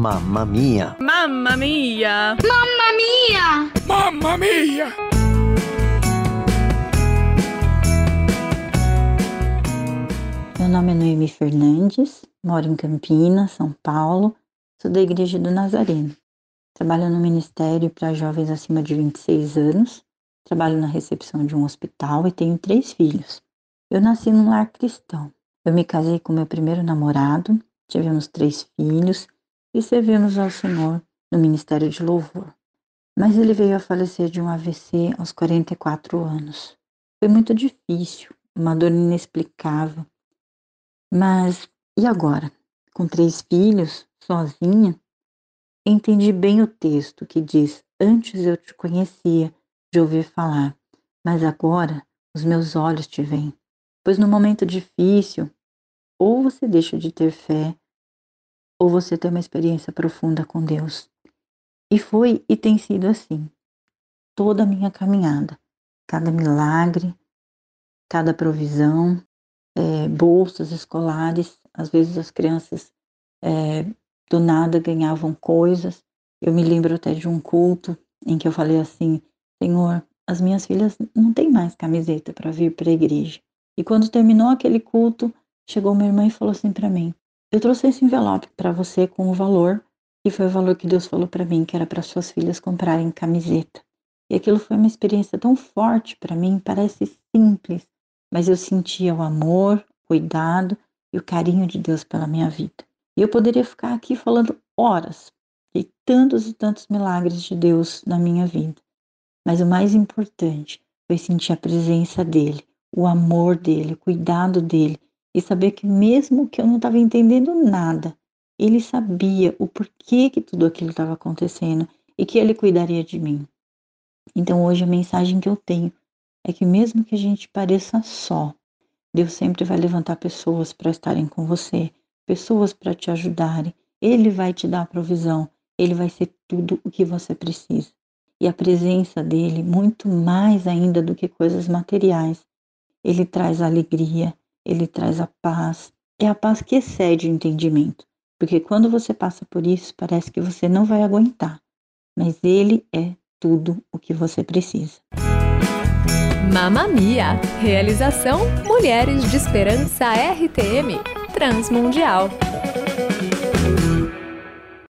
Mamma mia! Mamma mia! Mamma mia! Mamma mia! Meu nome é Noemi Fernandes, moro em Campinas, São Paulo, sou da Igreja do Nazareno. Trabalho no Ministério para Jovens acima de 26 anos, trabalho na recepção de um hospital e tenho três filhos. Eu nasci num lar cristão. Eu me casei com meu primeiro namorado, tivemos três filhos e servimos ao Senhor no Ministério de Louvor. Mas ele veio a falecer de um AVC aos 44 anos. Foi muito difícil, uma dor inexplicável. Mas e agora? Com três filhos, sozinha? Entendi bem o texto que diz: Antes eu te conhecia de ouvir falar, mas agora os meus olhos te veem. Pois no momento difícil, ou você deixa de ter fé, ou você tem uma experiência profunda com Deus. E foi e tem sido assim, toda a minha caminhada, cada milagre, cada provisão, é, bolsas escolares, às vezes as crianças é, do nada ganhavam coisas. Eu me lembro até de um culto em que eu falei assim: Senhor, as minhas filhas não têm mais camiseta para vir para a igreja. E quando terminou aquele culto, chegou minha irmã e falou assim para mim: Eu trouxe esse envelope para você com o valor e foi o valor que Deus falou para mim, que era para suas filhas comprarem camiseta. E aquilo foi uma experiência tão forte para mim, parece simples, mas eu sentia o amor, o cuidado e o carinho de Deus pela minha vida. E eu poderia ficar aqui falando horas de tantos e tantos milagres de Deus na minha vida. Mas o mais importante foi sentir a presença dele, o amor dele, o cuidado dele e saber que mesmo que eu não estava entendendo nada, ele sabia o porquê que tudo aquilo estava acontecendo e que ele cuidaria de mim. Então hoje a mensagem que eu tenho é que mesmo que a gente pareça só, Deus sempre vai levantar pessoas para estarem com você, pessoas para te ajudarem. Ele vai te dar a provisão, ele vai ser tudo o que você precisa. E a presença dele, muito mais ainda do que coisas materiais, ele traz alegria, ele traz a paz. É a paz que excede o entendimento. Porque quando você passa por isso, parece que você não vai aguentar. Mas Ele é tudo o que você precisa. Mamamia! Realização Mulheres de Esperança RTM Transmundial.